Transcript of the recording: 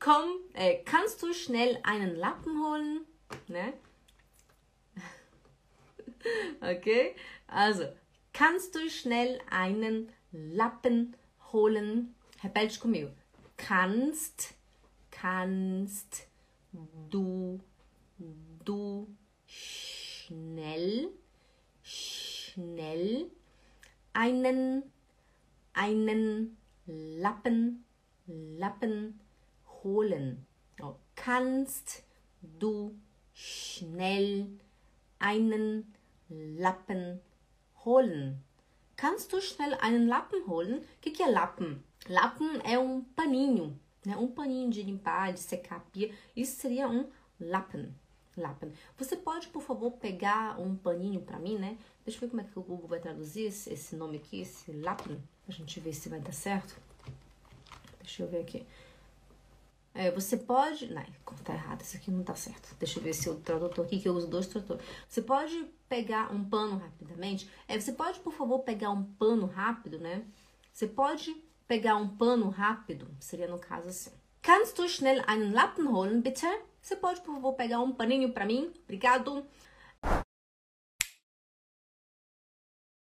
Komm, äh, kannst du schnell einen Lappen holen? Ne? Okay, also, kannst du schnell einen Lappen holen? Repete comigo. Kannst, kannst du, du schnell, schnell einen, einen Lappen, Lappen holen. Oh, kannst du schnell einen Lappen holen? Kannst du schnell einen Lappen holen? O que, que é lappen? Lappen é um paninho, né? Um paninho de limpar, de secar a pia. Isso seria um lappen. Lappen. Você pode, por favor, pegar um paninho para mim, né? Deixa eu ver como é que o Google vai traduzir esse, esse nome aqui, esse lappen, pra gente ver se vai dar certo. Deixa eu ver aqui. É, você pode. Não, tá errado, isso aqui não tá certo. Deixa eu ver se o tradutor aqui, que eu uso dois tradutores. Você pode pegar um pano rapidamente. É, você pode, por favor, pegar um pano rápido, né? Você pode pegar um pano rápido, seria no caso assim. Kannst du schnell einen Lappen holen, bitte? Você pode, por favor, pegar um paninho para mim? Obrigado.